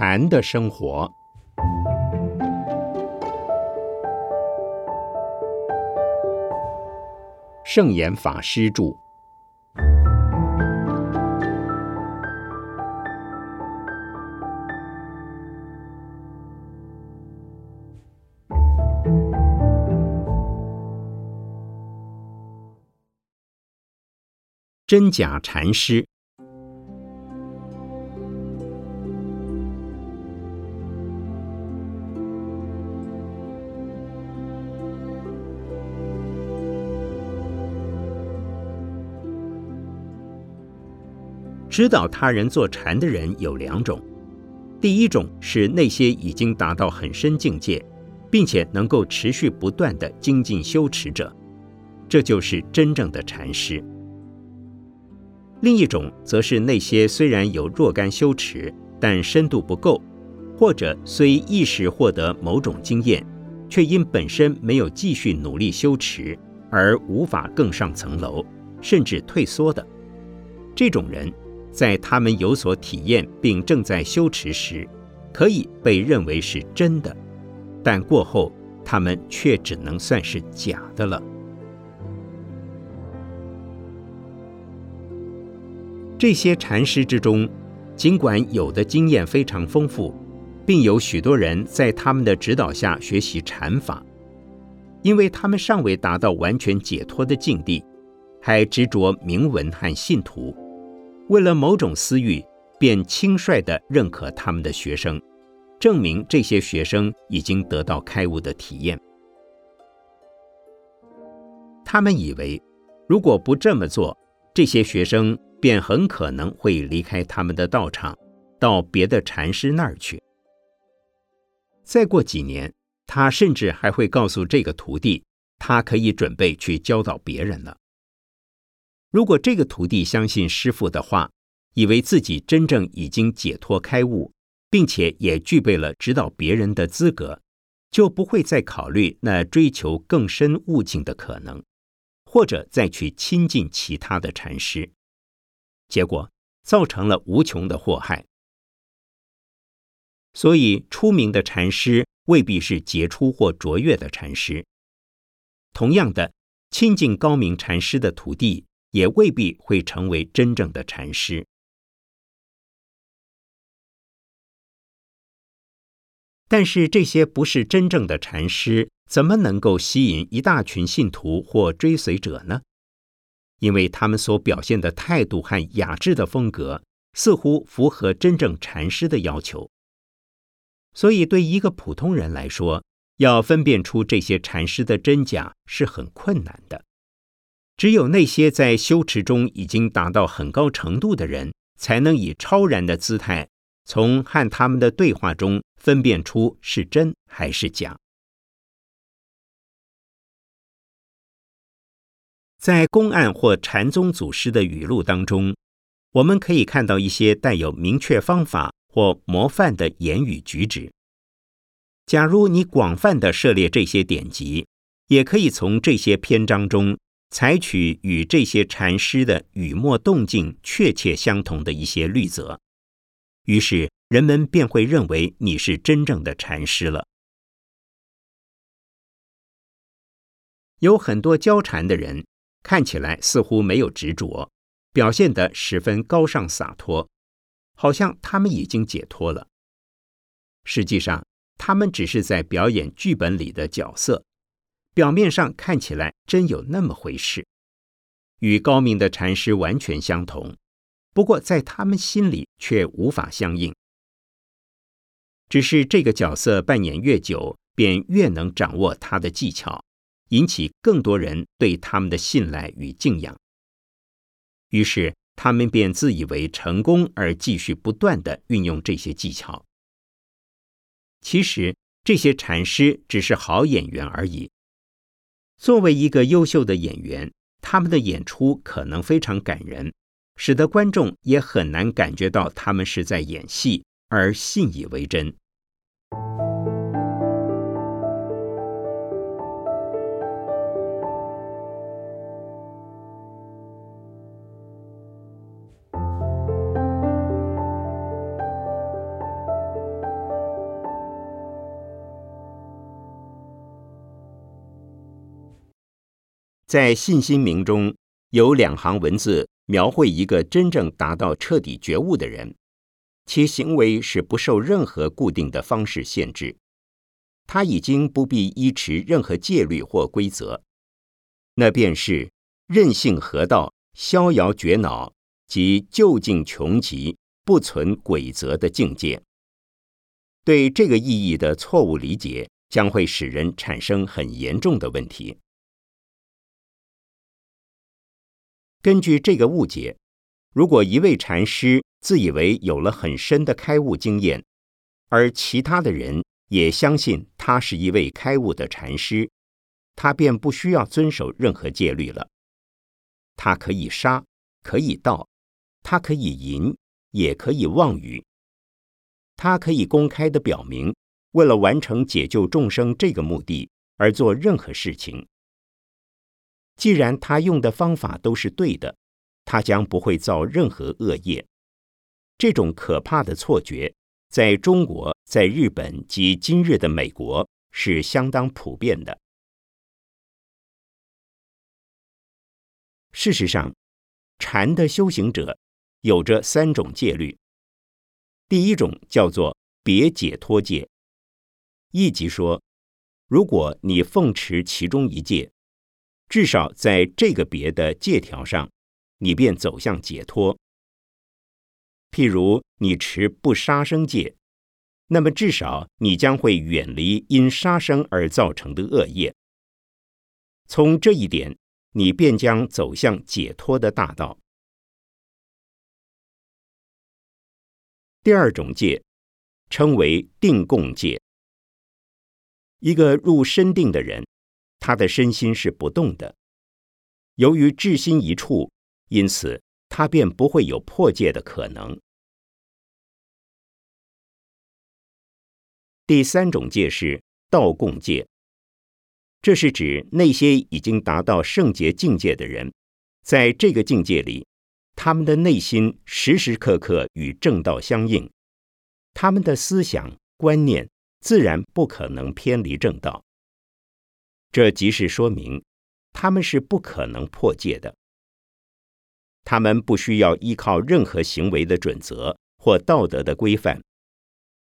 禅的生活。圣严法师著。真假禅师。指导他人坐禅的人有两种，第一种是那些已经达到很深境界，并且能够持续不断的精进修持者，这就是真正的禅师。另一种则是那些虽然有若干修持，但深度不够，或者虽一时获得某种经验，却因本身没有继续努力修持而无法更上层楼，甚至退缩的。这种人，在他们有所体验并正在修持时，可以被认为是真的，但过后他们却只能算是假的了。这些禅师之中，尽管有的经验非常丰富，并有许多人在他们的指导下学习禅法，因为他们尚未达到完全解脱的境地，还执着铭文和信徒，为了某种私欲，便轻率地认可他们的学生，证明这些学生已经得到开悟的体验。他们以为，如果不这么做，这些学生。便很可能会离开他们的道场，到别的禅师那儿去。再过几年，他甚至还会告诉这个徒弟，他可以准备去教导别人了。如果这个徒弟相信师父的话，以为自己真正已经解脱开悟，并且也具备了指导别人的资格，就不会再考虑那追求更深悟境的可能，或者再去亲近其他的禅师。结果造成了无穷的祸害，所以出名的禅师未必是杰出或卓越的禅师。同样的，亲近高明禅师的徒弟也未必会成为真正的禅师。但是这些不是真正的禅师，怎么能够吸引一大群信徒或追随者呢？因为他们所表现的态度和雅致的风格，似乎符合真正禅师的要求，所以对一个普通人来说，要分辨出这些禅师的真假是很困难的。只有那些在修持中已经达到很高程度的人，才能以超然的姿态，从和他们的对话中分辨出是真还是假。在公案或禅宗祖师的语录当中，我们可以看到一些带有明确方法或模范的言语举止。假如你广泛的涉猎这些典籍，也可以从这些篇章中采取与这些禅师的语墨动静确切相同的一些律则，于是人们便会认为你是真正的禅师了。有很多教禅的人。看起来似乎没有执着，表现得十分高尚洒脱，好像他们已经解脱了。实际上，他们只是在表演剧本里的角色，表面上看起来真有那么回事，与高明的禅师完全相同。不过，在他们心里却无法相应。只是这个角色扮演越久，便越能掌握他的技巧。引起更多人对他们的信赖与敬仰，于是他们便自以为成功，而继续不断的运用这些技巧。其实这些禅师只是好演员而已。作为一个优秀的演员，他们的演出可能非常感人，使得观众也很难感觉到他们是在演戏，而信以为真。在信心名中有两行文字描绘一个真正达到彻底觉悟的人，其行为是不受任何固定的方式限制，他已经不必依持任何戒律或规则，那便是任性合道、逍遥绝脑及就近穷极、不存规则的境界。对这个意义的错误理解，将会使人产生很严重的问题。根据这个误解，如果一位禅师自以为有了很深的开悟经验，而其他的人也相信他是一位开悟的禅师，他便不需要遵守任何戒律了。他可以杀，可以盗，他可以淫，也可以妄语。他可以公开的表明，为了完成解救众生这个目的而做任何事情。既然他用的方法都是对的，他将不会造任何恶业。这种可怕的错觉，在中国、在日本及今日的美国是相当普遍的。事实上，禅的修行者有着三种戒律。第一种叫做别解脱戒，意即说，如果你奉持其中一戒，至少在这个别的戒条上，你便走向解脱。譬如你持不杀生戒，那么至少你将会远离因杀生而造成的恶业。从这一点，你便将走向解脱的大道。第二种戒称为定供戒。一个入深定的人，他的身心是不动的。由于至心一处，因此他便不会有破戒的可能。第三种戒是道共戒，这是指那些已经达到圣洁境界的人，在这个境界里。他们的内心时时刻刻与正道相应，他们的思想观念自然不可能偏离正道。这即是说明，他们是不可能破戒的。他们不需要依靠任何行为的准则或道德的规范，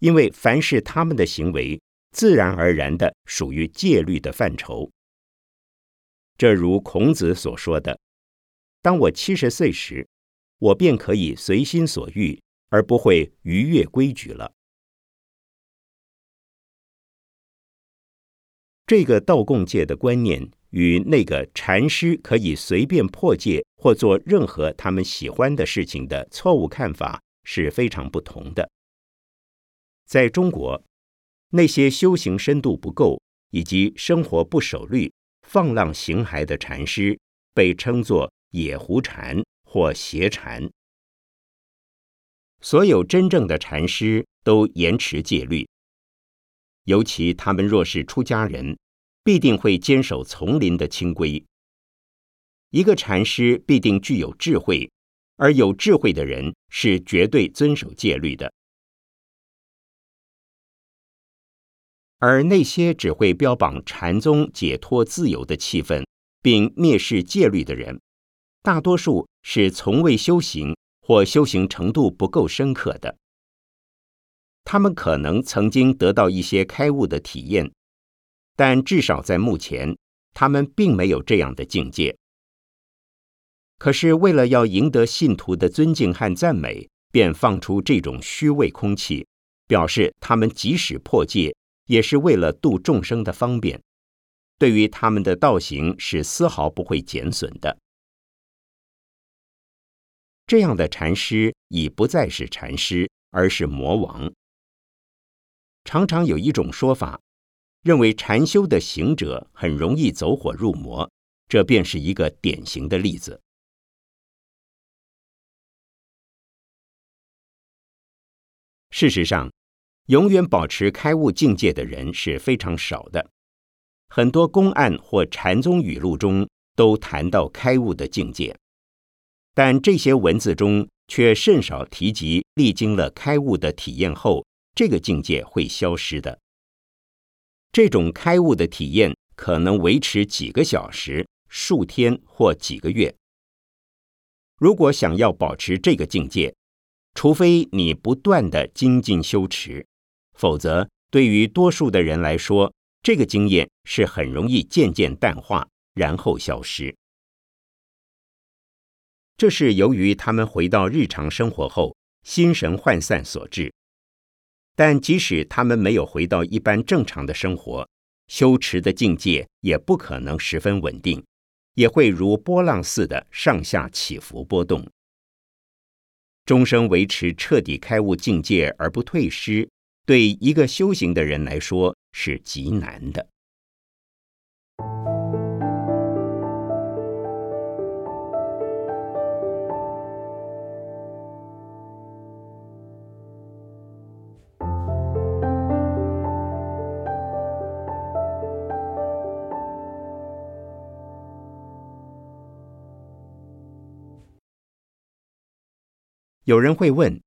因为凡是他们的行为，自然而然的属于戒律的范畴。这如孔子所说的：“当我七十岁时。”我便可以随心所欲，而不会逾越规矩了。这个道共戒的观念与那个禅师可以随便破戒或做任何他们喜欢的事情的错误看法是非常不同的。在中国，那些修行深度不够以及生活不守律、放浪形骸的禅师，被称作野狐禅。或邪禅，所有真正的禅师都严持戒律，尤其他们若是出家人，必定会坚守丛林的清规。一个禅师必定具有智慧，而有智慧的人是绝对遵守戒律的。而那些只会标榜禅宗解脱自由的气氛，并蔑视戒律的人。大多数是从未修行或修行程度不够深刻的，他们可能曾经得到一些开悟的体验，但至少在目前，他们并没有这样的境界。可是为了要赢得信徒的尊敬和赞美，便放出这种虚伪空气，表示他们即使破戒，也是为了度众生的方便，对于他们的道行是丝毫不会减损的。这样的禅师已不再是禅师，而是魔王。常常有一种说法，认为禅修的行者很容易走火入魔，这便是一个典型的例子。事实上，永远保持开悟境界的人是非常少的。很多公案或禅宗语录中都谈到开悟的境界。但这些文字中却甚少提及，历经了开悟的体验后，这个境界会消失的。这种开悟的体验可能维持几个小时，数天或几个月。如果想要保持这个境界，除非你不断的精进修持，否则对于多数的人来说，这个经验是很容易渐渐淡化，然后消失。这是由于他们回到日常生活后，心神涣散所致。但即使他们没有回到一般正常的生活，修持的境界也不可能十分稳定，也会如波浪似的上下起伏波动。终生维持彻底开悟境界而不退失，对一个修行的人来说是极难的。有人会问：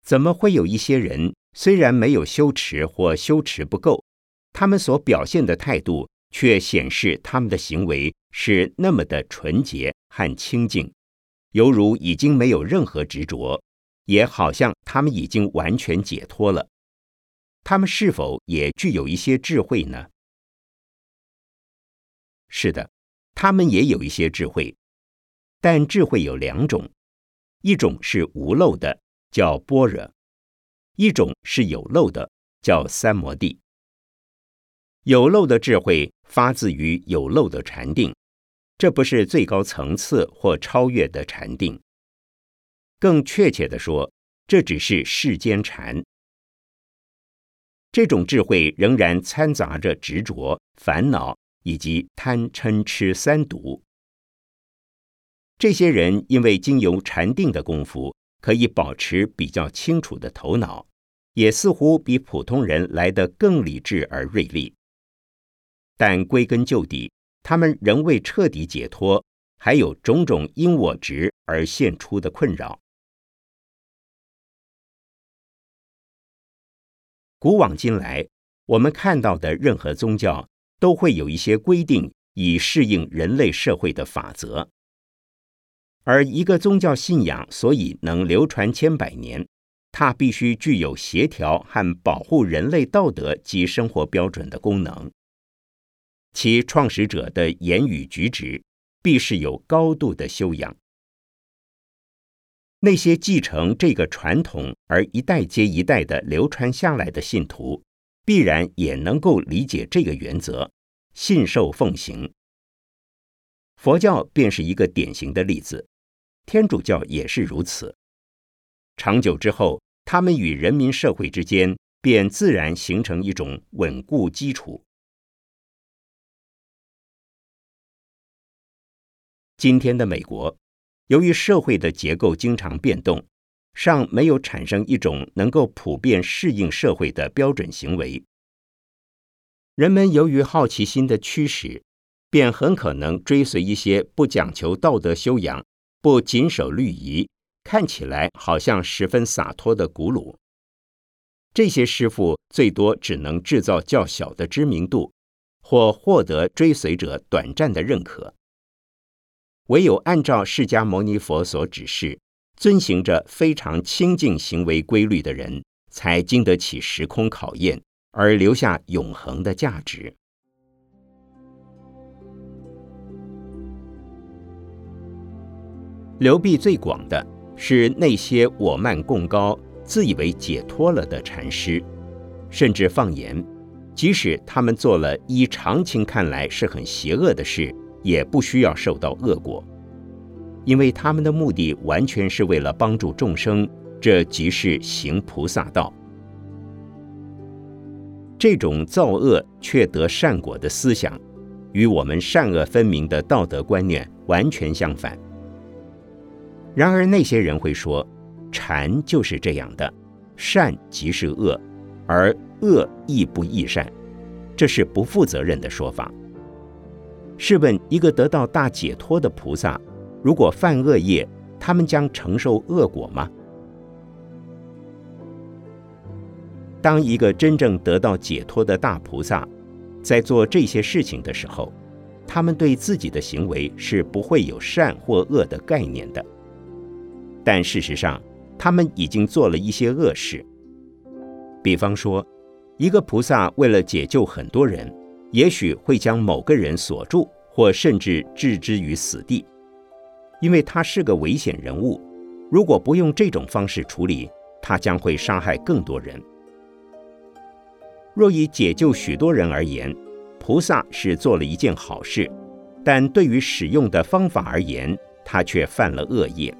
怎么会有一些人虽然没有修持或修持不够，他们所表现的态度却显示他们的行为是那么的纯洁和清净，犹如已经没有任何执着，也好像他们已经完全解脱了？他们是否也具有一些智慧呢？是的，他们也有一些智慧，但智慧有两种。一种是无漏的，叫般若；一种是有漏的，叫三摩地。有漏的智慧发自于有漏的禅定，这不是最高层次或超越的禅定。更确切的说，这只是世间禅。这种智慧仍然掺杂着执着、烦恼以及贪嗔痴三毒。这些人因为经由禅定的功夫，可以保持比较清楚的头脑，也似乎比普通人来得更理智而锐利。但归根究底，他们仍未彻底解脱，还有种种因我执而现出的困扰。古往今来，我们看到的任何宗教都会有一些规定，以适应人类社会的法则。而一个宗教信仰所以能流传千百年，它必须具有协调和保护人类道德及生活标准的功能。其创始者的言语举止必是有高度的修养。那些继承这个传统而一代接一代的流传下来的信徒，必然也能够理解这个原则，信受奉行。佛教便是一个典型的例子。天主教也是如此。长久之后，他们与人民社会之间便自然形成一种稳固基础。今天的美国，由于社会的结构经常变动，尚没有产生一种能够普遍适应社会的标准行为。人们由于好奇心的驱使，便很可能追随一些不讲求道德修养。不谨守律仪，看起来好像十分洒脱的古鲁。这些师傅最多只能制造较小的知名度，或获得追随者短暂的认可。唯有按照释迦牟尼佛所指示，遵行着非常清净行为规律的人，才经得起时空考验，而留下永恒的价值。流弊最广的是那些我慢共高、自以为解脱了的禅师，甚至放言，即使他们做了依常情看来是很邪恶的事，也不需要受到恶果，因为他们的目的完全是为了帮助众生，这即是行菩萨道。这种造恶却得善果的思想，与我们善恶分明的道德观念完全相反。然而，那些人会说，禅就是这样的，善即是恶，而恶亦不亦善，这是不负责任的说法。试问，一个得到大解脱的菩萨，如果犯恶业，他们将承受恶果吗？当一个真正得到解脱的大菩萨，在做这些事情的时候，他们对自己的行为是不会有善或恶的概念的。但事实上，他们已经做了一些恶事。比方说，一个菩萨为了解救很多人，也许会将某个人锁住，或甚至置之于死地，因为他是个危险人物。如果不用这种方式处理，他将会杀害更多人。若以解救许多人而言，菩萨是做了一件好事，但对于使用的方法而言，他却犯了恶业。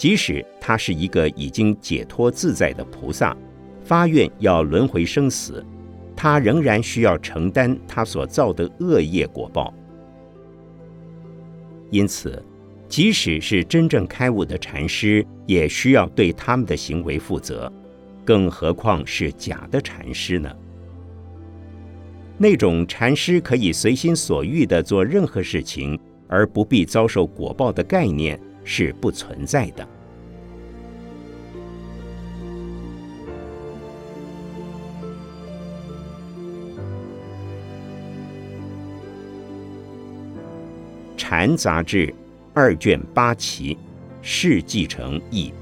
即使他是一个已经解脱自在的菩萨，发愿要轮回生死，他仍然需要承担他所造的恶业果报。因此，即使是真正开悟的禅师，也需要对他们的行为负责，更何况是假的禅师呢？那种禅师可以随心所欲地做任何事情，而不必遭受果报的概念是不存在的。禅杂志二卷八期，世继承一。